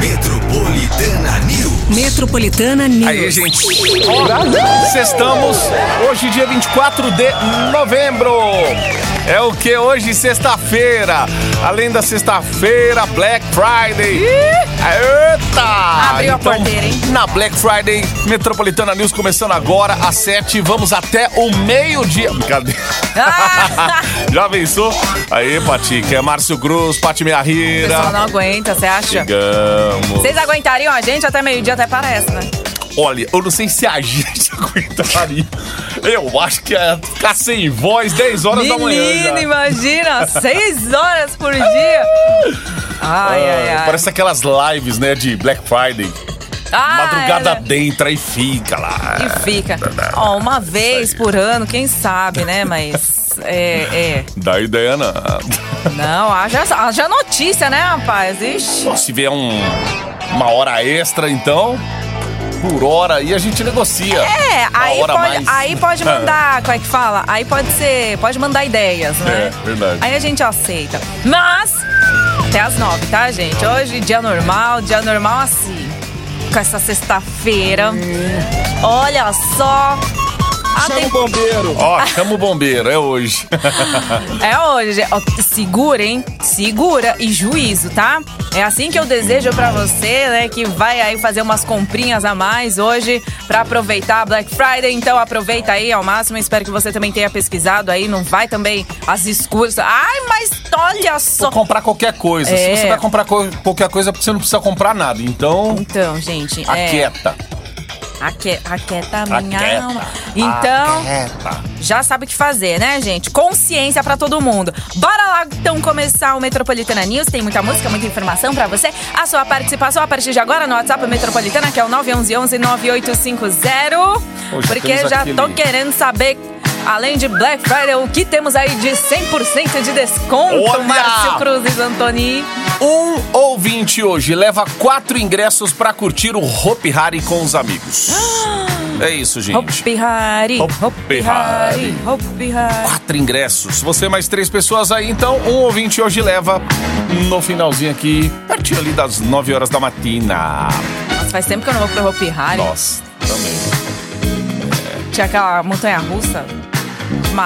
Metropolitana News. Metropolitana News. Aí, gente. Estamos hoje, dia 24 de novembro. É o que hoje, sexta-feira. Além da sexta-feira, Black Friday. Eita! Abriu a porteira, hein? Na Black Friday, Metropolitana News começando agora às 7. Vamos até o meio-dia. Brincadeira. Ah! Já pensou? Aí, Pati, que é Márcio Cruz, Pati Minha O pessoal Rira. não aguenta, você acha? Chegamos. Vocês aguentariam a gente até meio-dia, até parece, né? Olha, eu não sei se a gente aguentaria. Eu acho que é ficar sem voz 10 horas da manhã. Menino, imagina, seis horas por dia. Ai, ai, ai. Parece aquelas lives, né, de Black Friday. Ah, Madrugada é, dentro, aí fica lá. E fica. Ó, uma vez por ano, quem sabe, né? Mas. É, Dá ideia nada. é. Não, haja, haja notícia, né, rapaz? Ixi. Só se vier um, uma hora extra, então, por hora, aí a gente negocia. É, aí pode, mais. aí pode mandar, como é que fala? Aí pode ser, pode mandar ideias, né? É, verdade. Aí a gente aceita. Mas, até as nove, tá, gente? Hoje, dia normal, dia normal assim. Com essa sexta-feira. Olha só. A tem- bombeiro. Ó, chama o bombeiro, é hoje. É hoje, gente. Ó, segura, hein? Segura e juízo, tá? É assim que eu desejo pra você, né? Que vai aí fazer umas comprinhas a mais hoje pra aproveitar a Black Friday. Então aproveita aí ao máximo. Espero que você também tenha pesquisado aí. Não vai também às escuras. Ai, mas olha só. Vou comprar qualquer coisa. É. Se você vai comprar co- qualquer coisa, você não precisa comprar nada. Então, Então, gente, é. Aque, aquieta a minha Aquieta. alma. Então. Aquieta. Já sabe o que fazer, né, gente? Consciência pra todo mundo. Bora lá então começar o Metropolitana News. Tem muita música, muita informação pra você. A sua participação a partir de agora no WhatsApp Metropolitana, que é o 911-9850. Hoje Porque temos já aquele- tô querendo saber, além de Black Friday, o que temos aí de 100% de desconto, Olha! Márcio Cruzes Antoni. Um ouvinte hoje leva quatro ingressos pra curtir o Hopi Hari com os amigos. É isso, gente. Hopi Hari, Hopi Hari, Hopi Hari. Quatro ingressos. Você mais três pessoas aí, então um ouvinte hoje leva no finalzinho aqui, pertinho ali das 9 horas da matina. Nossa, faz tempo que eu não vou pro Hopi Hari. Nossa, também. Tinha aquela montanha russa.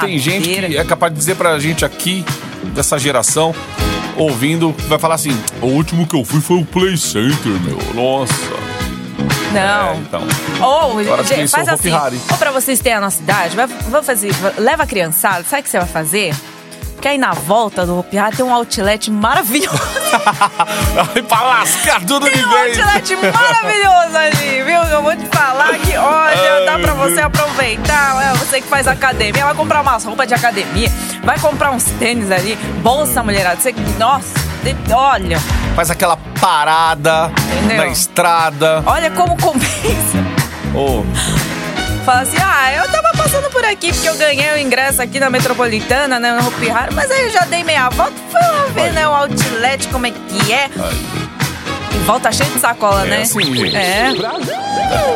Tem gente que é capaz de dizer pra gente aqui, dessa geração, ouvindo, vai falar assim: o último que eu fui foi o Play Center, meu. Nossa. Não. É, então. Ou, gente, faz assim. Hari. Ou pra vocês terem a nossa idade, vai, vamos fazer, leva a criançada, sabe o que você vai fazer? Porque aí na volta do Hopi Hari tem um outlet maravilhoso. Aí pra lascar tudo de Tem um vez. outlet maravilhoso ali, viu? Eu vou te falar que, olha, Ai, dá pra você aproveitar. É, você que faz academia, vai comprar umas roupas de academia, vai comprar uns tênis ali, bolsa, mulherada. Você, nossa, de- olha, Faz aquela parada Entendeu? na estrada. olha como compensa. Ô, Fala assim, ah, eu tava passando por aqui porque eu ganhei o ingresso aqui na Metropolitana, né, no Hopi Hari, mas aí eu já dei meia volta, fui lá ver, Ai. né, o outlet, como é que é. ai, E volta cheio de sacola, É né? assim, gente. É.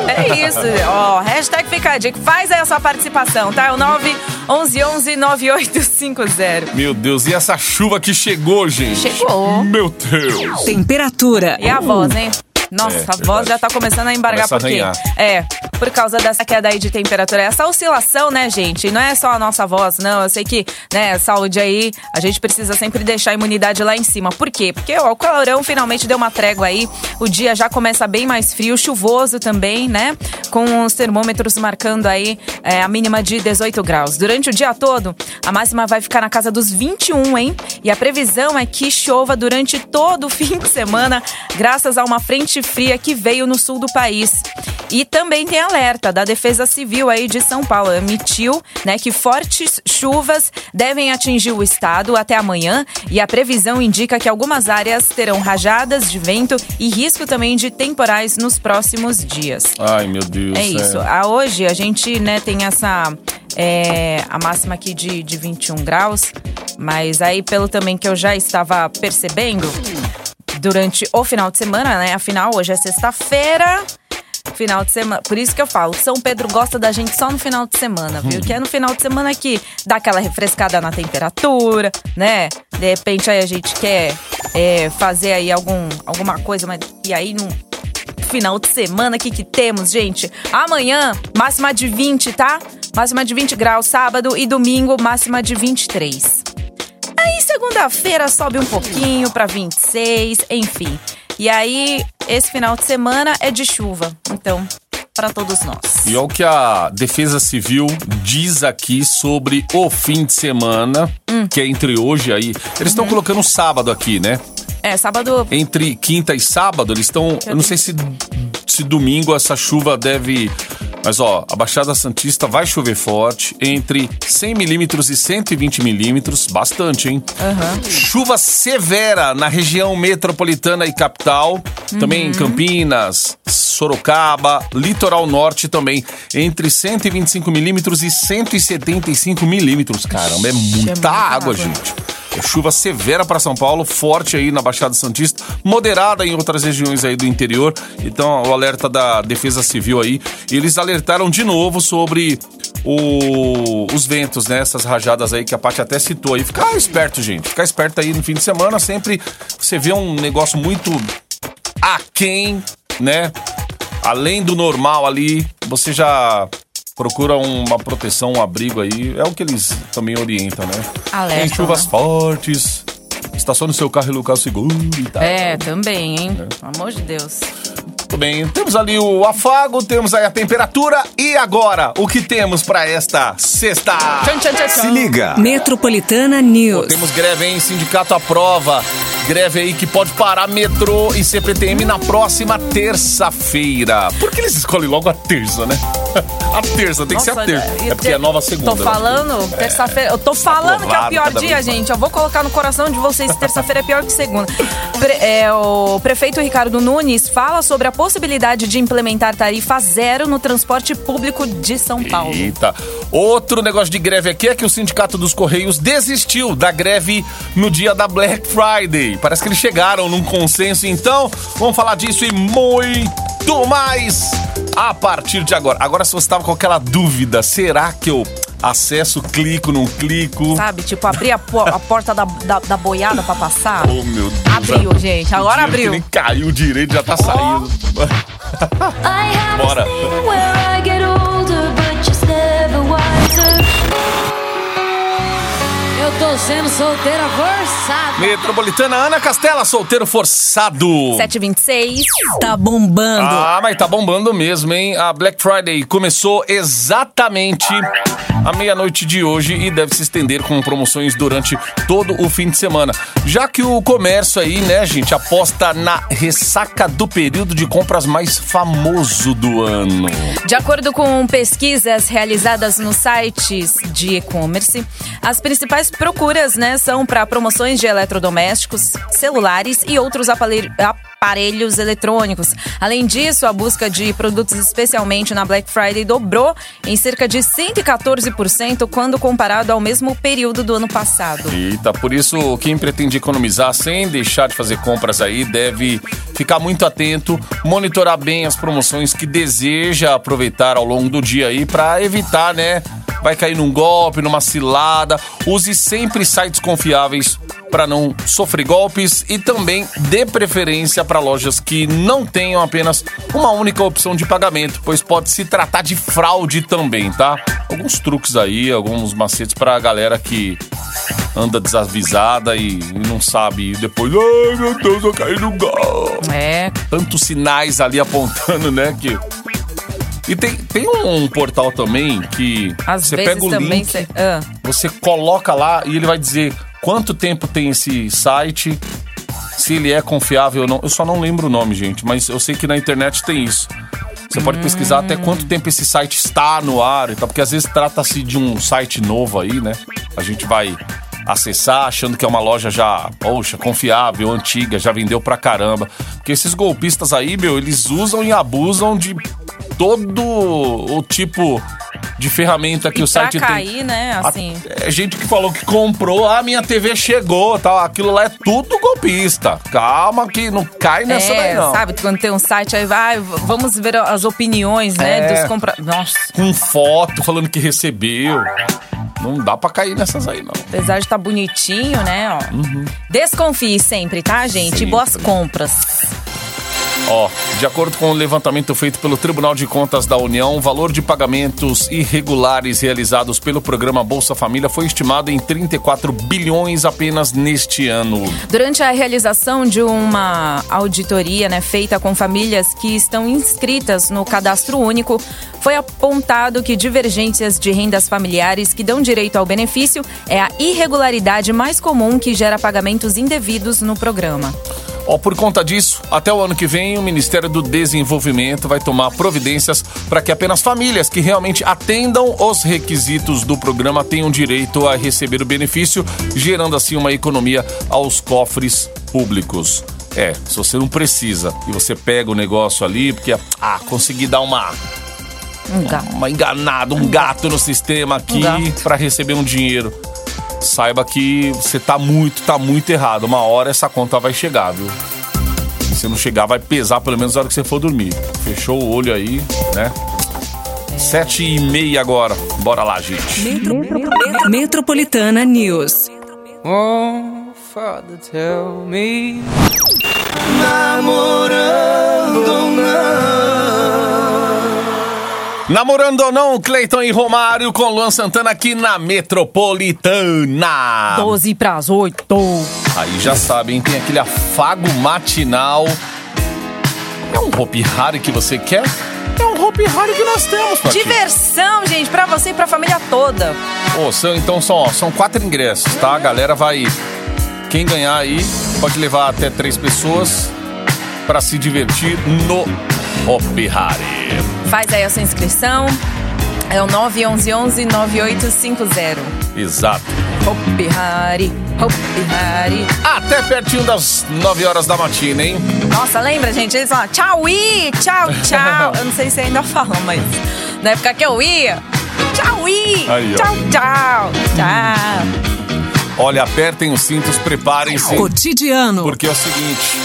É isso, ó, hashtag fica a dica, faz aí a sua participação, tá? É o 911-9850. meu Deus, e essa chuva que chegou, gente? Chegou. Meu Deus. Temperatura. E a voz, hein? Nossa, É, a voz verdade. já tá começando a embargar Começa porque arranhar. é por causa dessa queda aí de temperatura, essa oscilação, né, gente? Não é só a nossa voz, não. Eu sei que, né, saúde aí, a gente precisa sempre deixar a imunidade lá em cima. Por quê? Porque ó, o calorão finalmente deu uma trégua aí. O dia já começa bem mais frio, chuvoso também, né? Com os termômetros marcando aí é, a mínima de 18 graus. Durante o dia todo, a máxima vai ficar na casa dos 21, hein? E a previsão é que chova durante todo o fim de semana, graças a uma frente fria que veio no sul do país. E também tem alerta da Defesa Civil aí de São Paulo, emitiu, né, que fortes chuvas devem atingir o estado até amanhã e a previsão indica que algumas áreas terão rajadas de vento e risco também de temporais nos próximos dias. Ai, meu Deus. É isso. A hoje a gente né, tem essa. é, a máxima aqui de, de 21 graus. Mas aí, pelo também que eu já estava percebendo durante o final de semana, né? Afinal, hoje é sexta-feira. final de semana. Por isso que eu falo, São Pedro gosta da gente só no final de semana, viu? Que é no final de semana que dá aquela refrescada na temperatura, né? De repente aí a gente quer é, fazer aí algum, alguma coisa, mas e aí no final de semana, o que que temos, gente? Amanhã, máxima de 20, tá? Máxima de 20 graus, sábado e domingo, máxima de 23. Aí segunda-feira sobe um pouquinho pra 26, enfim. E aí esse final de semana é de chuva. Então, para todos nós. E olha o que a Defesa Civil diz aqui sobre o fim de semana, que é entre hoje aí. Eles estão colocando sábado aqui, né? É, sábado Entre quinta e sábado, eles estão. Eu não sei se, se domingo essa chuva deve. Mas ó, a Baixada Santista vai chover forte entre 100 milímetros e 120 milímetros, bastante, hein? Chuva severa na região metropolitana e capital, também em Campinas, Sorocaba, litoral norte também, entre 125 milímetros e 175 milímetros. Caramba, é muita muita água, água. gente. É chuva severa para São Paulo, forte aí na Baixada Santista, moderada em outras regiões aí do interior. Então, o alerta da Defesa Civil aí. Eles alertaram de novo sobre o- os ventos, né? Essas rajadas aí que a Paty até citou aí. Ficar esperto, gente. Ficar esperto aí no fim de semana. Sempre você vê um negócio muito aquém, né? Além do normal ali, você já procura uma proteção, um abrigo aí. É o que eles também orientam, né? Alertam, Tem chuvas né? fortes, estacione seu carro em local seguro e tal. É, também, hein? Pelo amor de Deus. Muito bem, temos ali o afago, temos aí a temperatura e agora, o que temos pra esta sexta? Tchan, tchan, tchan, tchan. Se liga. Metropolitana News. Temos greve, hein? Sindicato aprova. Greve aí que pode parar metrô e CPTM na próxima terça-feira. Por que eles escolhem logo a terça, né? A terça, tem que ser a Nossa, terça. É porque é nova segunda. Tô né? falando, terça-feira. Eu tô falando que é o pior dia, gente. Eu vou colocar no coração de vocês que terça-feira é pior que segunda. Pre- é, o prefeito Ricardo Nunes fala sobre a possibilidade de implementar tarifa zero no transporte público de São Paulo. Eita. Outro negócio de greve aqui é que o Sindicato dos Correios desistiu da greve no dia da Black Friday. Parece que eles chegaram num consenso, então vamos falar disso e muito mais a partir de agora. Agora, se você estava com aquela dúvida, será que eu acesso, clico, não clico? Sabe? Tipo, abrir a, po- a porta da, da, da boiada pra passar. Oh, meu Deus. Abriu, gente. Agora abriu. nem caiu direito, já tá saindo. I have Bora. Eu tô sendo solteira forçada. Metropolitana Ana Castela, solteiro forçado. 726. Tá bombando. Ah, mas tá bombando mesmo, hein? A Black Friday começou exatamente à meia-noite de hoje e deve se estender com promoções durante todo o fim de semana. Já que o comércio aí, né, gente, aposta na ressaca do período de compras mais famoso do ano. De acordo com pesquisas realizadas nos sites de e-commerce, as principais procuras né, são para promoções de eletrodomésticos, celulares e outros apale- aparelhos eletrônicos. Além disso, a busca de produtos especialmente na Black Friday dobrou em cerca de 114% quando comparado ao mesmo período do ano passado. Eita, por isso quem pretende economizar sem deixar de fazer compras aí deve ficar muito atento, monitorar bem as promoções que deseja aproveitar ao longo do dia aí para evitar, né? Vai cair num golpe, numa cilada. Use sempre sites confiáveis para não sofrer golpes e também dê preferência para lojas que não tenham apenas uma única opção de pagamento, pois pode se tratar de fraude também, tá? Alguns truques aí, alguns macetes para a galera que anda desavisada e, não sabe e depois, ai meu Deus, eu caí no gol. É, Tantos sinais ali apontando, né, que e tem, tem um portal também que às você pega o link, cê- ah. você coloca lá e ele vai dizer quanto tempo tem esse site, se ele é confiável ou não. Eu só não lembro o nome, gente, mas eu sei que na internet tem isso. Você pode pesquisar até quanto tempo esse site está no ar e tal, porque às vezes trata-se de um site novo aí, né? A gente vai acessar achando que é uma loja já, poxa, confiável, antiga, já vendeu pra caramba. Porque esses golpistas aí, meu, eles usam e abusam de todo o tipo de ferramenta que E o site pra tem. cair, né, assim... É gente que falou que comprou, ah, minha TV chegou, tal. Aquilo lá é tudo golpista. Calma que não cai nessa daí, É, não. sabe, quando tem um site aí, vai, vamos ver as opiniões, né, É. dos compra... Nossa, Com foto, falando que recebeu. Não dá pra cair nessas aí, não. apesar de estar bonitinho, né, ó. Uhum. Desconfie sempre, tá, gente? E Sempre. boas compras. Ó, de acordo com o levantamento feito pelo Tribunal de Contas da União, o valor de pagamentos irregulares realizados pelo programa Bolsa Família foi estimado em 34 bilhões apenas neste ano. Durante a realização de uma auditoria né, feita com famílias que estão inscritas no cadastro único, foi apontado que divergências de rendas familiares que dão direito ao benefício é a irregularidade mais comum que gera pagamentos indevidos no programa. Ó, por conta disso, até o ano que vem, o Ministério do Desenvolvimento vai tomar providências para que apenas famílias que realmente atendam os requisitos do programa tenham direito a receber o benefício, gerando assim uma economia aos cofres públicos. É, se você não precisa e você pega o negócio ali, porque, ah, consegui dar uma, Um gato. uma enganada, um gato no sistema aqui Um para receber um dinheiro. Saiba que você tá muito, tá muito errado. Uma hora essa conta vai chegar, viu? Se não chegar, vai pesar pelo menos na hora que você for dormir. Fechou o olho aí, né? Sete e meia agora. Bora lá, gente. Metropolitana News. Oh, Father, tell me. Namorando ou não, Cleiton e Romário com Luan Santana aqui na Metropolitana. 12 para as 8. Aí já sabem, tem aquele afago matinal. É um Hopi Hari que você quer? É um Hopi Hari que nós temos, Paty. Diversão, gente, pra você e pra família toda. Ô, são, então são, ó, são quatro ingressos, tá? A galera vai. Quem ganhar aí pode levar até três pessoas pra se divertir no Hopi Hari. Faz aí a sua inscrição. É o 911-9850. Exato. Hopi Hari, Hopi Hari. Até pertinho das 9 horas da matina, hein? Nossa, lembra, gente? Eles falam tchau, i, tchau, tchau. eu não sei se ainda falam, mas na época que eu ia, tchau, i, Aí, tchau, tchau, tchau. Olha, apertem os cintos, preparem-se. Cotidiano. Porque é o seguinte.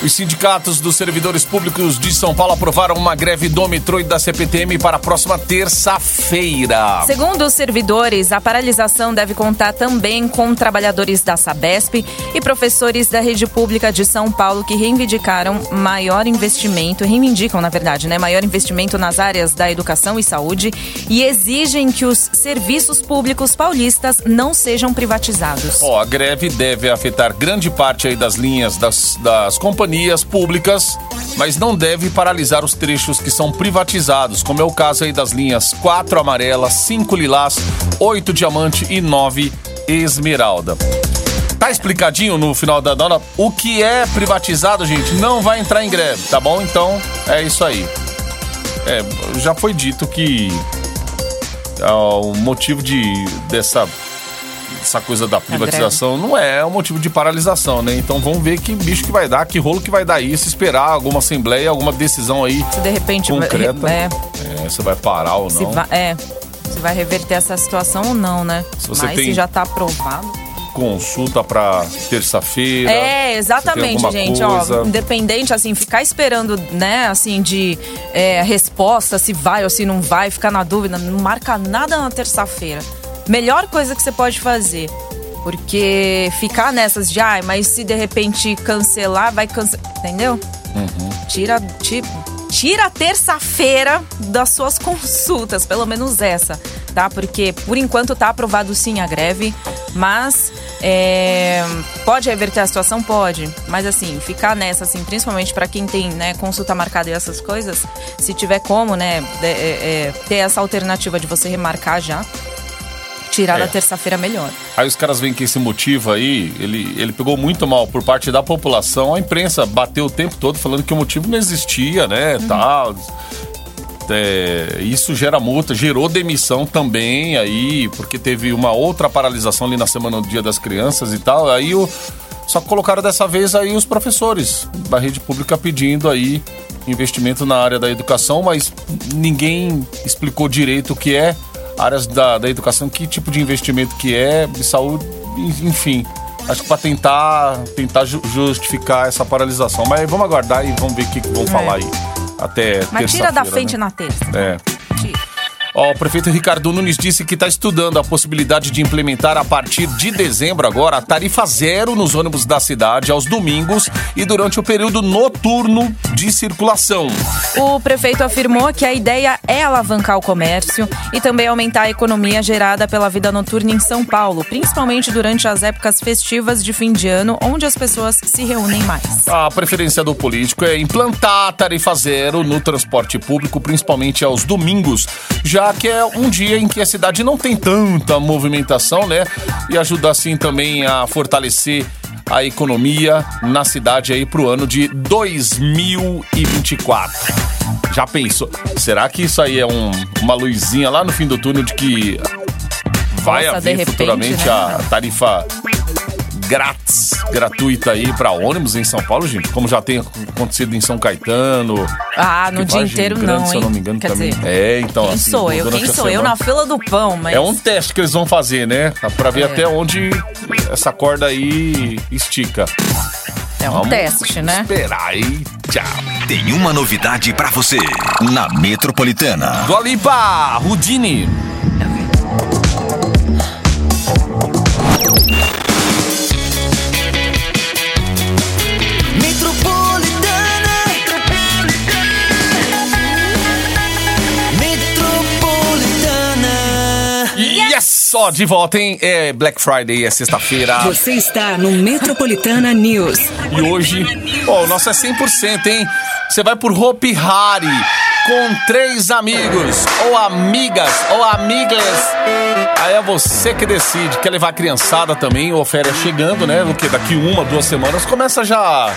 Os sindicatos dos servidores públicos de São Paulo aprovaram uma greve do metrô e da CPTM para a próxima terça-feira. Segundo os servidores, a paralisação deve contar também com trabalhadores da Sabesp e professores da rede pública de São Paulo que reivindicaram maior investimento, reivindicam, na verdade, né, maior investimento nas áreas da educação e saúde e exigem que os serviços públicos paulistas não sejam privatizados. Ó, a greve deve afetar grande parte aí das linhas das, das companhias públicas, mas não deve paralisar os trechos que são privatizados, como é o caso aí das linhas 4 amarela, 5 lilás, 8 diamante e 9 esmeralda. Tá explicadinho no final da dona o que é privatizado, gente, não vai entrar em greve, tá bom? Então, é isso aí. É, já foi dito que ah, o motivo de dessa essa coisa da privatização não é um motivo de paralisação, né? Então vamos ver que bicho que vai dar, que rolo que vai dar isso, esperar alguma assembleia, alguma decisão aí Se de repente concreta. é, É, você vai parar ou não. vai, é, se vai reverter essa situação ou não, né? Se você Mas tem- se já tá aprovado. Consulta pra terça-feira. É, exatamente, gente. coisa. Ó, independente, assim, ficar esperando, né, assim, de é, resposta, se vai ou se não vai, ficar na dúvida, não marca nada na terça-feira. Melhor coisa que você pode fazer. Porque ficar nessas de, ai, mas se de repente cancelar, vai cancelar. Entendeu? Uhum. Tira, ti- tira a terça-feira das suas consultas, pelo menos essa, tá? Porque por enquanto tá aprovado sim a greve, mas é, pode reverter a situação? Pode. Mas assim, ficar nessa, assim, principalmente para quem tem né, consulta marcada e essas coisas, se tiver como, né, é, é, ter essa alternativa de você remarcar já, tirar É. da terça-feira melhor. Aí os caras veem que esse motivo aí, ele, ele pegou muito mal por parte da população. A imprensa bateu o tempo todo falando que o motivo não existia, né, tal. É, isso gera multa, gerou demissão também aí, porque teve uma outra paralisação ali na semana do Dia das Crianças e tal. Aí o, só colocaram dessa vez aí os professores da rede pública pedindo aí investimento na área da educação, mas ninguém explicou direito o que é áreas da, da educação, que tipo de investimento que é, de saúde, enfim. Acho que para tentar, tentar ju- justificar essa paralisação. Mas vamos aguardar e vamos ver o que, vão falar aí. Até Mas tira da frente né? na terça. É. Tira. Ó, o prefeito Ricardo Nunes disse que está estudando a possibilidade de implementar a partir de dezembro agora a tarifa zero nos ônibus da cidade aos domingos e durante o período noturno de circulação. O prefeito afirmou que a ideia é alavancar o comércio e também aumentar a economia gerada pela vida noturna em São Paulo, principalmente durante as épocas festivas de fim de ano, onde as pessoas se reúnem mais. A preferência do político é implantar a tarifa zero no transporte público, principalmente aos domingos, já que é um dia em que a cidade não tem tanta movimentação, né? E ajuda assim também a fortalecer a economia na cidade aí pro ano de 2024. Já pensou? Será que isso aí é um- uma luzinha lá no fim do túnel de que vai Nossa, haver futuramente né? a tarifa grátis, gratuita aí pra ônibus em São Paulo, gente? Como já tem acontecido em São Caetano. Ah, no dia inteiro Grande, não, Se eu não hein? me engano Quer também. dizer, é, então Quem assim, sou eu? Quem sou eu semana. na fila do pão? Mas É um teste que eles vão fazer, né? Pra ver É. até onde essa corda aí estica. é um Vamos teste, né? Esperar aí. Tchau. Tem uma novidade pra você na Metropolitana. Do Alipa, Rudini. De volta, hein? É Black Friday, é sexta-feira. Você está no Metropolitana News. E hoje, ó, o nosso é 100%, hein? Você vai por Hopi Hari com três amigos, ou amigas, ou amigas. Aí é você que decide. Quer levar a criançada também, ou férias chegando, né? O que? Daqui uma, duas semanas começa já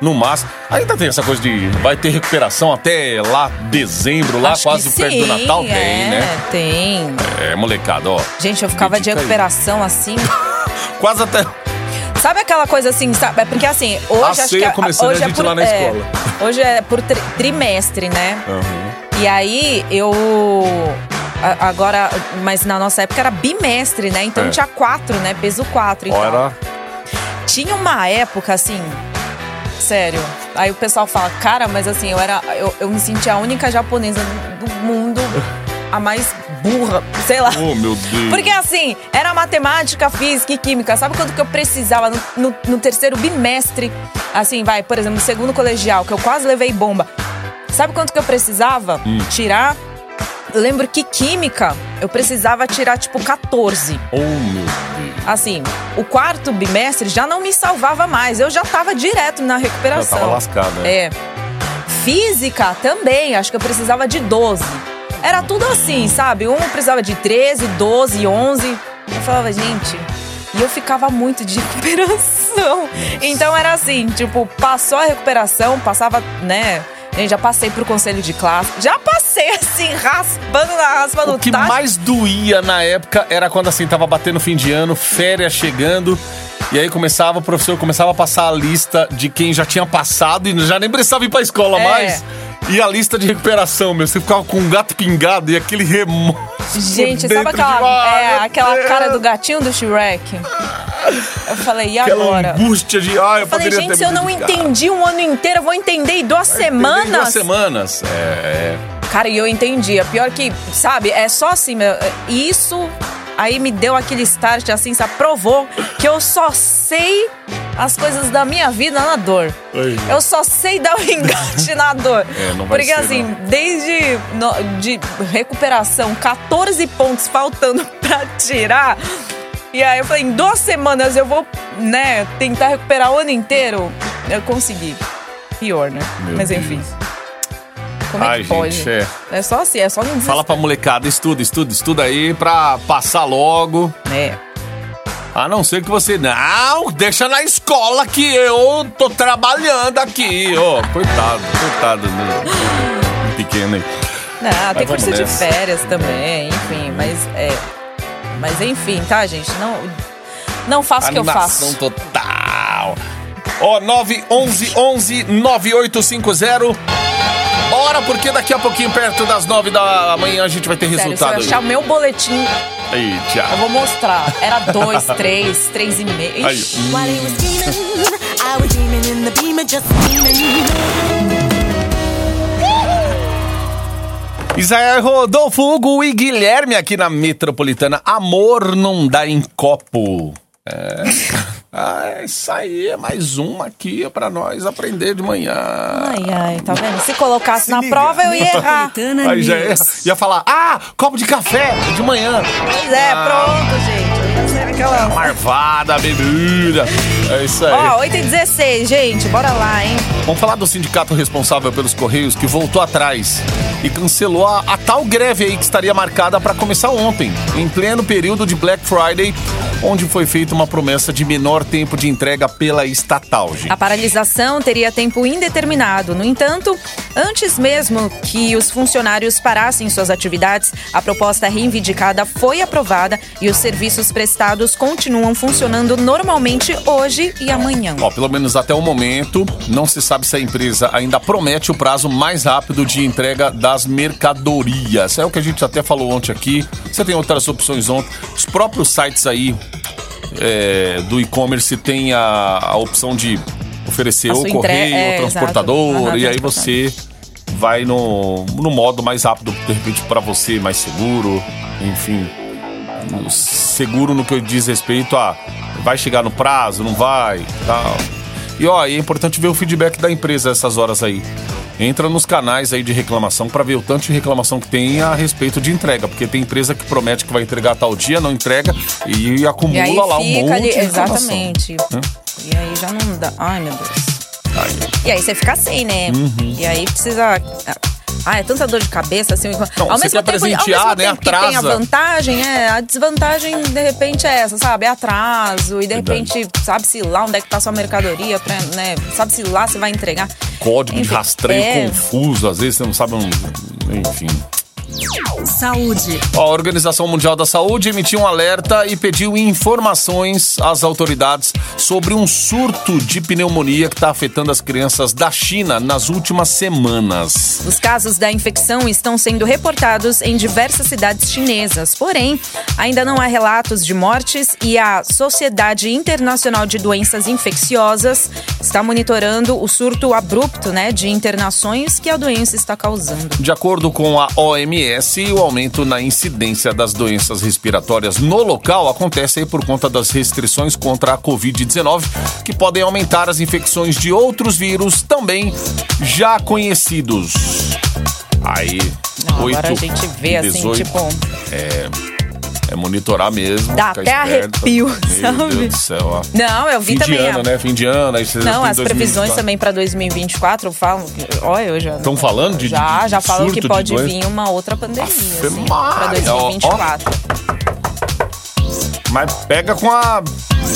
no máximo. Ainda tem essa coisa de vai ter recuperação até lá dezembro, lá Acho quase perto do sim, Natal. é, Tem, né? Tem. É, molecada, ó. Gente, eu ficava de Dedica aí. recuperação assim. Quase até. Sabe aquela coisa assim, sabe? É Porque assim, hoje A acho ceia que começando hoje a gente é por, lá na é, escola. Hoje é por tri- trimestre, né? E aí eu a- agora, mas na nossa época era bimestre, né? Então É. tinha quatro, né? Peso quatro e Ó, tal. era. Tinha uma época assim, sério. Aí o pessoal fala, cara, mas assim, eu era. Eu, eu me sentia a única japonesa do mundo, a mais burra, sei lá. Oh, meu Deus. Porque assim, era matemática, física e química. Sabe quanto que eu precisava no, no- no terceiro bimestre? Assim, vai, por exemplo, no segundo colegial, que eu quase levei bomba. Sabe quanto que eu precisava Hum. tirar? Eu lembro que química eu precisava tirar tipo 14. Oh, meu Deus. Assim, o quarto bimestre já não me salvava mais. Eu já tava direto na recuperação. Já tava lascada, né? É. Física também, acho que eu precisava de 12. Era tudo assim, sabe? Um precisava de 13, 12, 11. Eu falava, gente. E eu ficava muito de recuperação. Então era assim, tipo, passou a recuperação, passava, né? Gente, já passei pro conselho de classe. Já passei assim, raspando na raspa do O que tacho. mais doía na época era quando assim tava batendo fim de ano, férias chegando. E aí começava, o professor começava a passar a lista de quem já tinha passado e já nem precisava ir pra escola É. mais. E a lista de recuperação, meu. Você ficava com um gato pingado e aquele remorso. Gente, sabe aquela, de- Ah, é, meu aquela cara do gatinho do Shrek? Eu falei, e Aquela agora? angústia de. Ah, eu, Eu falei, gente, se eu não entendi um ano inteiro, eu vou entender em duas em semanas. Duas semanas. É, é. Cara, e eu entendi. É pior que, sabe, é só assim, isso aí me deu aquele start, assim, se aprovou que eu só sei as coisas da minha vida na dor. Ai, Eu só sei dar o engate na dor. É, não vai Porque ser, assim, não. desde no- de recuperação, 14 pontos faltando pra tirar. E aí eu falei, em duas semanas eu vou, né, tentar recuperar o ano inteiro. Eu consegui. Pior, né? Meu Mas Deus. enfim. Como é Ai, que pode? gente, é. É só assim, é só não desistir. Fala pra molecada, estuda, estuda, estuda aí pra passar logo. É. A não ser que você. Não, deixa na escola que eu tô trabalhando aqui. Ô, coitado, coitado do do pequeno aí. Não, tem vamos curso de nessa. férias também, enfim, mas é. Mas enfim, tá, gente? Não, não faço o que eu Animação faço. total. Ó, 911 11 9850. Bora, porque daqui a pouquinho, perto das nove da manhã, a gente vai ter Sério, se eu resultado achar o aí. meu boletim, Eita. eu vou mostrar. Era dois, três, três e meio. Aí. Isaías Rodolfo, Hugo e Guilherme aqui na Metropolitana. Amor não dá em copo. É. Ah, isso aí é mais uma aqui pra nós aprender de manhã. Ai, ai, tá vendo? Se colocasse na liga. prova, eu ia errar. Aí já ia, News. ia falar, ah, copo de café de manhã. Pois é, pronto, gente. Aquela... Marvada, bebida. É isso aí. Ó, 8 e 16, gente. Bora lá, hein? Vamos falar do sindicato responsável pelos Correios que voltou atrás e cancelou a, a tal greve aí que estaria marcada para começar ontem, em pleno período de Black Friday, onde foi feita uma promessa de menor tempo de entrega pela estatal, gente. A paralisação teria tempo indeterminado. No entanto, antes mesmo que os funcionários parassem suas atividades, a proposta reivindicada foi aprovada e os serviços prestados continuam funcionando normalmente hoje e amanhã. Ó, pelo menos até o momento, não se sabe se a empresa ainda promete o prazo mais rápido de entrega das mercadorias. É o que a gente até falou ontem aqui. Você tem outras opções ontem. Os próprios sites aí é, do e-commerce têm a, a opção de oferecer ou correio é, ou transportador. exato. E aí você vai no, no modo mais rápido, de repente, para você, mais seguro. Enfim, seguro no que diz respeito a vai chegar no prazo, não vai, tal. E ó, é importante ver o feedback da empresa essas horas aí. Entra nos canais aí de reclamação para ver o tanto de reclamação que tem a respeito de entrega, porque tem empresa que promete que vai entregar tal dia, não entrega e acumula E lá um monte ali, de exatamente. Hã? E aí já não dá. Ai, meu Deus. Aí. E aí você fica assim, né? Uhum. E aí precisa. Ah, é tanta dor de cabeça, assim. Não, ao mesmo tempo, ao mesmo né? tempo que tem a vantagem, é, a desvantagem, de repente, é essa, sabe? É atraso, e de Verdade. repente, sabe-se lá onde é que tá sua mercadoria, pra, né? Sabe-se lá se vai entregar. Código de Enfim, rastreio é. confuso, às vezes você não sabe um. Enfim. Saúde. A Organização Mundial da Saúde emitiu um alerta e pediu informações às autoridades sobre um surto de pneumonia que está afetando as crianças da China nas últimas semanas. Os casos da infecção estão sendo reportados em diversas cidades chinesas, porém, ainda não há relatos de mortes e a Sociedade Internacional de Doenças Infecciosas está monitorando o surto abrupto né, de internações que a doença está causando. De acordo com a OMS, o aumento na incidência das doenças respiratórias no local acontece aí por conta das restrições contra a Covid-19, que podem aumentar as infecções de outros vírus também já conhecidos. Aí, Não, oito agora a gente vê assim, 18, tipo. É monitorar mesmo. Dá até arrepio, Meu sabe? Deus do céu, ó. Não, eu vi Fim também. de ano, a- né? Fim de ano, aí Não, as previsões 2024. também para 2024 falam. Olha, eu já. Tão falando de- Já, de- já de falam que de pode vir uma outra pandemia. Assim, para Maria, ó, ó. 2024. Mas pega com a.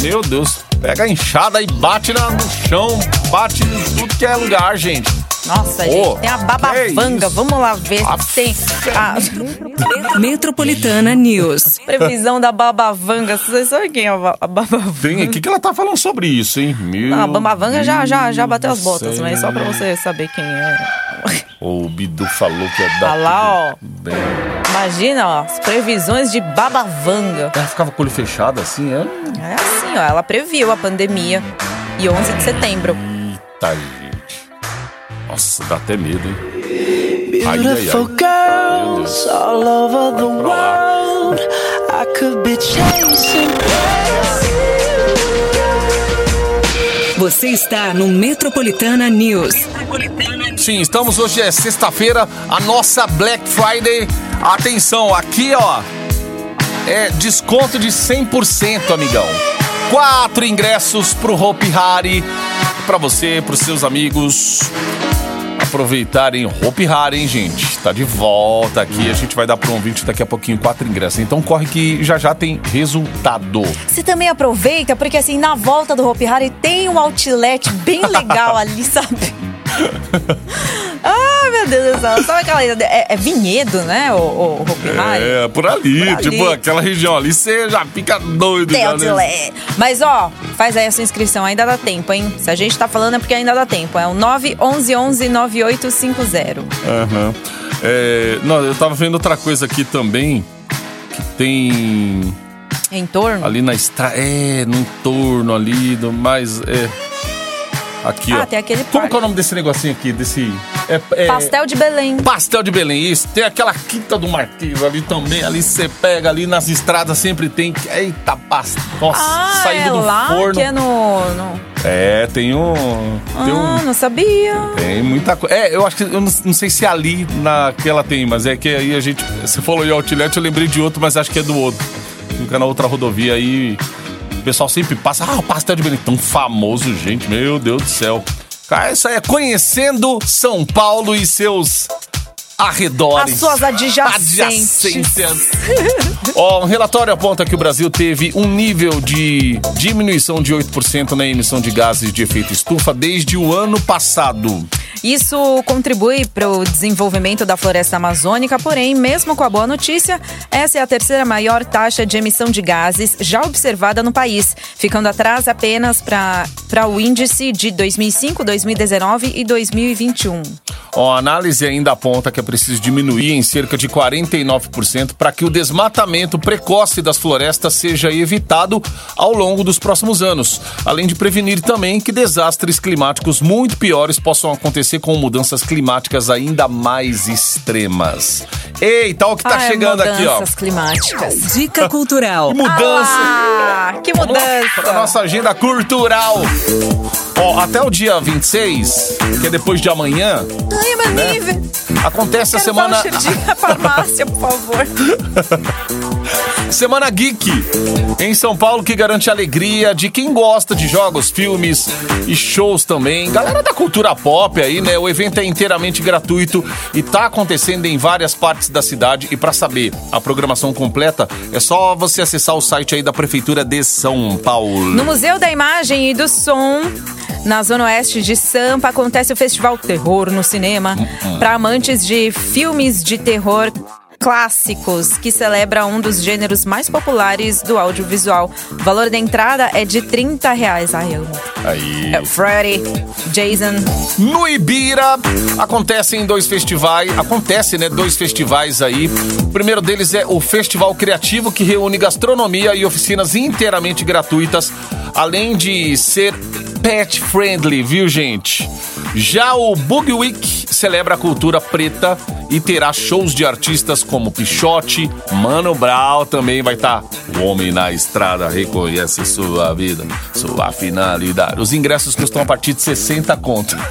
Meu Deus. Pega a enxada e bate na- no chão, bate em tudo que é lugar, gente. Nossa, Ô, gente, tem a babavanga. isso? Vamos lá ver se tem a Metropolitana News. previsão da babavanga. Vocês sabem quem é a ba- a babavanga? Tem aqui que ela tá falando sobre isso, hein? Meu Não, a babavanga já, já, já bateu as botas, mas só pra você saber quem é. O Bidu falou que ia dar. Tá lá, tudo Bem. Imagina, ó, as previsões de babavanga. Ela ficava com o olho fechado assim, é? É assim, ó, ela previu a pandemia e 11 de setembro. Tá, gente. Nossa, dá até medo, hein? Ai, ai, Beautiful ai. Meu girls all over the world. I could be chasing Você está no Metropolitana News. Sim, estamos hoje é sexta-feira, a nossa Black Friday. Atenção, aqui ó, é desconto de 100%, amigão. Quatro ingressos pro Hope Hari para você, pros seus amigos aproveitarem Hope Hari, hein, gente? Tá de volta aqui, a gente vai dar pro ouvinte daqui a pouquinho quatro ingressos. Então corre que já já tem resultado. Você também aproveita, porque assim, na volta do Hopi Hari tem um outlet bem legal ali, sabe? Ah, meu Deus do céu. Sabe aquela. É, é vinhedo, né, o, o Hopi Hari? É, por ali, Por ali. tipo, aquela região ali, você já fica doido. já, né? Mas ó, faz aí a sua inscrição, ainda dá tempo, hein? Se a gente tá falando é porque ainda dá tempo. É o 911 9850. Aham. É, não, eu tava vendo outra coisa aqui também, que tem Em torno? ali na estrada, é, no entorno ali, do mais, é, aqui, Ah, ó. tem aquele Como parque. é o nome desse negocinho aqui, desse... É, é- Pastel de Belém. Pastel de Belém, isso. Tem aquela quinta do Marquês ali também. Ali você pega ali nas estradas, sempre tem. Eita, pastel. Nossa, Ah, saindo é do lá forno. que é no... no... É, tem um. Tem, um- Ah, não sabia. tem muita coisa. É, eu acho que. Eu não, não sei se ali naquela tem, mas é que aí a gente. Você falou em Outlet, eu lembrei de outro, mas acho que é do outro. Fica na outra rodovia aí. O pessoal sempre passa. Ah, o pastel de Belém. Tão famoso, gente. Meu Deus do céu. Cara, isso aí é conhecendo São Paulo e seus arredores. As suas adjacentes. Adjacências. Ó, um relatório aponta que o Brasil teve um nível de diminuição de 8% na emissão de gases de efeito estufa desde o ano passado. Isso contribui para o desenvolvimento da floresta amazônica, porém, mesmo com a boa notícia, essa é a terceira maior taxa de emissão de gases já observada no país, ficando atrás apenas para o índice de 2005, 2019 e 2021. Ó, a análise ainda aponta que é preciso diminuir em cerca de 49% para que o desmatamento precoce das florestas seja evitado ao longo dos próximos anos, além de prevenir também que desastres climáticos muito piores possam acontecer com mudanças climáticas ainda mais extremas. Eita, olha o que tá Ah, é chegando aqui, ó. mudanças climáticas. Dica cultural. Que mudança! Ah, que lá Pra mudança! nossa agenda cultural. Ó, até o dia 26, que é depois de amanhã, Ai, meu Né? nível. acontece a Quero semana. voucher de farmácia, por favor. Semana Geek em São Paulo que garante a alegria de quem gosta de jogos, filmes e shows também. Galera da cultura pop aí, né? O evento é inteiramente gratuito e tá acontecendo em várias partes da cidade. E pra saber a programação completa, é só você acessar o site aí da Prefeitura de São Paulo. No Museu da Imagem e do Som, na Zona Oeste de Sampa, acontece o Festival Terror no Cinema. Para amantes de filmes de terror clássicos, que celebra um dos gêneros mais populares do audiovisual. O valor da entrada é de 30 reais. Ai, eu. Aí. É Freddy, Jason. No Ibira acontecem dois festivais, acontece, né, dois festivais aí. O primeiro deles é o Festival Criativo que reúne gastronomia e oficinas inteiramente gratuitas, além de ser pet friendly, viu, gente? Já o Boogie Week celebra a cultura preta e terá shows de artistas como Pichote, Mano Brown também vai estar. O homem na estrada reconhece sua vida, sua finalidade. Os ingressos custam a partir de 60 conto.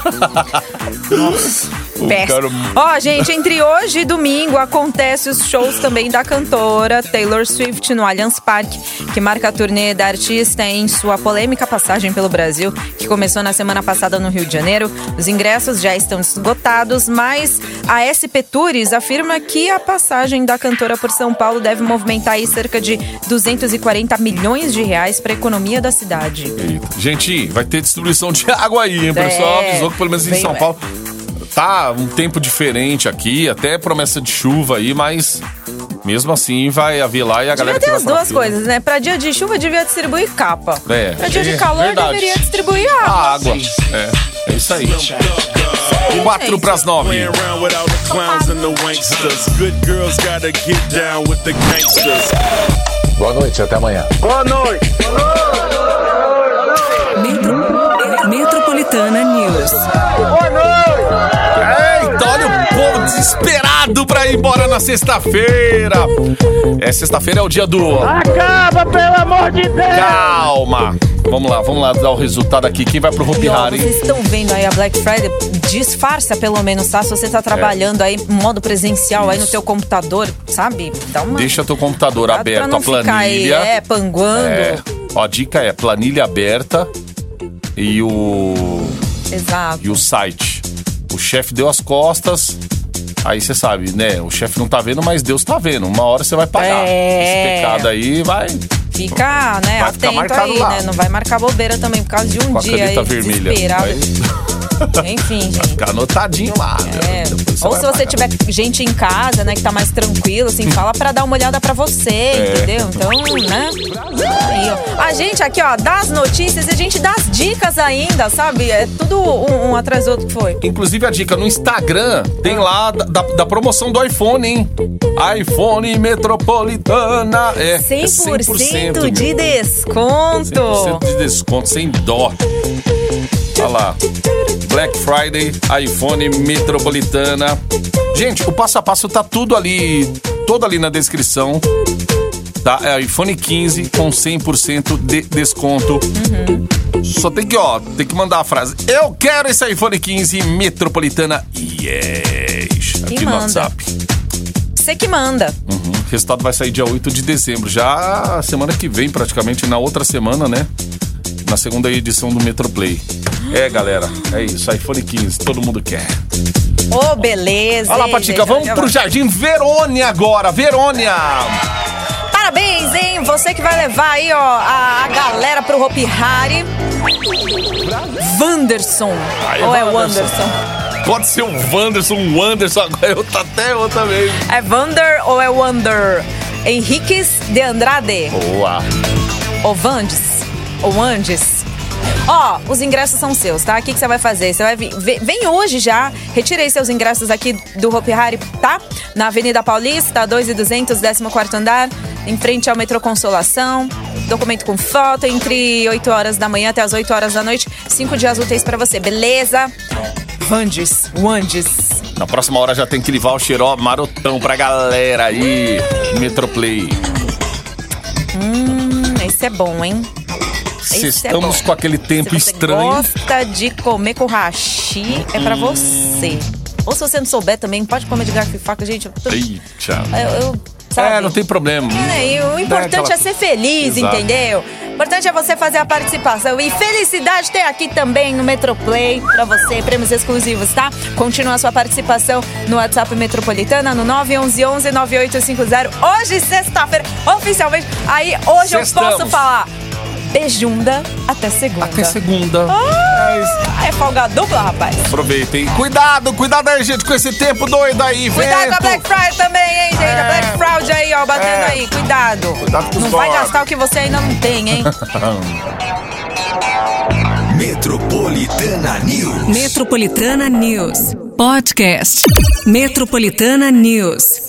Péssimo. cara- Ó, gente, entre hoje e domingo acontece os shows também da cantora Taylor Swift no Allianz Parque, que marca a turnê da artista em sua polêmica passagem pelo Brasil, que começou na semana passada no Rio de Janeiro. Os ingressos já estão esgotados, mas a SP Tours afirma que a passagem da cantora por São Paulo deve movimentar aí cerca de 240 milhões de reais para a economia da cidade. Eita. Gente, vai ter distribuição de água aí, hein? O pessoal É, avisou que pelo menos em São leve. Paulo tá um tempo diferente aqui, até promessa de chuva aí, mas mesmo assim vai haver lá e a galera Devia ter as duas coisas, né? Pra dia de chuva devia distribuir capa. É, Pra dia é de calor verdade. deveria distribuir A água. água. É, é isso aí. Quatro pras nove. Playing around without the clowns and the wanksters. Good girls gotta get down with the gangsters. Boa noite, até amanhã. Metro- Metropolitana News. Eita, olha o povo desesperado pra ir embora na sexta-feira. É, sexta-feira é o dia do. Acaba, pelo amor de Deus! Calma. Vamos lá, vamos lá dar o resultado aqui. Quem vai pro Hopi Hari? vocês estão vendo aí a Black Friday? Disfarça pelo menos, tá? Se você tá trabalhando aí em modo presencial aí no teu computador, sabe? Dá uma. Deixa teu computador aberto, pra não a planilha. Ficar aí, é, panguando. É. Ó, a dica é planilha aberta e o Exato. e o site. O chefe deu as costas. Aí você sabe, né? O chefe não tá vendo, mas Deus tá vendo. Uma hora você vai pagar. É. Esse pecado aí vai Fica, né, Vai ficar atento marcado aí, lá. né? Não vai marcar bobeira também por causa de um com a dia aí caneta vermelha. desesperado. Vai- Enfim, gente. Fica anotadinho lá. É. Ou vai se você tiver gente em casa, né, que tá mais tranquilo, assim, fala pra dar uma olhada pra você, É. entendeu? Então, né? Aí, ó. A gente aqui, ó, dá as notícias e a gente dá as dicas ainda, sabe? É tudo um, um atrás do outro que foi. Inclusive a dica no Instagram tem lá da, da- promoção do iPhone, hein? iPhone Metropolitana. É, é 100%, de meu. desconto. 100% de desconto, sem dó. Olha lá. Black Friday, iPhone Metropolitana. Gente, o passo a passo tá tudo ali, todo ali na descrição. Tá? É iPhone 15 com 100% de desconto. Só tem que, ó, tem que mandar a frase. Eu quero esse iPhone 15 Metropolitana. Yes. Aqui no. WhatsApp. Você que manda. Uhum. O resultado vai sair dia 8 de dezembro. Já semana que vem, praticamente, na outra semana, né? Na segunda edição do Metroplay. É, galera, é isso. iPhone 15, todo mundo quer. Ô, beleza. Olha lá, Patica, vamos pro. Jardim Verônia agora. Verônia! Parabéns, hein? Você que vai levar aí, ó, a, a galera pro Hopi Hari. Wanderson. Aí, Ou é Wanderson. Wanderson? Pode ser o Wanderson, o Wanderson, agora eu tá até eu também. É Wander ou é Wander? Henriques de Andrade. Boa. Ou Vandes. Ou Andes. Ó, os ingressos são seus, tá? O que, que você vai fazer? Você vai vir, vem, hoje já, retire aí seus ingressos aqui do Hopi Hari, tá? Na Avenida Paulista, 2 e 200, 14 andar, em frente ao metrô Consolação. Documento com foto, entre 8 horas da manhã até as 8 horas da noite. Cinco dias úteis pra você, beleza? Vandes, Wandes. Na próxima hora já tem que levar o xeró marotão pra galera aí. Metroplay. Hum, esse é bom, hein? É estamos bom. com aquele tempo Se você estranho. gosta de comer com hashi, é pra você. Ou se você não souber também, pode comer de garfo e faca, gente. Eu, tô- Eita. eu, eu- sabe? É, não tem problema. É, e o importante aquela- é ser feliz, Exato. entendeu? O importante é você fazer a participação. E felicidade tem aqui também no Metroplay pra você, prêmios exclusivos, tá? Continua a sua participação no WhatsApp Metropolitana no 911-9850. Hoje, sexta-feira, oficialmente. Aí, hoje eu Sextamos. posso falar. Beijunda até segunda. Até segunda. Ah, é folga dupla, rapaz. Aproveitem. Cuidado, cuidado aí, gente, com esse tempo doido aí. Cuidado com a vento. Black Friday também, hein, gente? A Black Friday aí, ó, batendo É. aí. Cuidado. Cuidado com Não vai gastar o que você ainda não tem, hein? Metropolitana News. Metropolitana News. Podcast. Metropolitana News.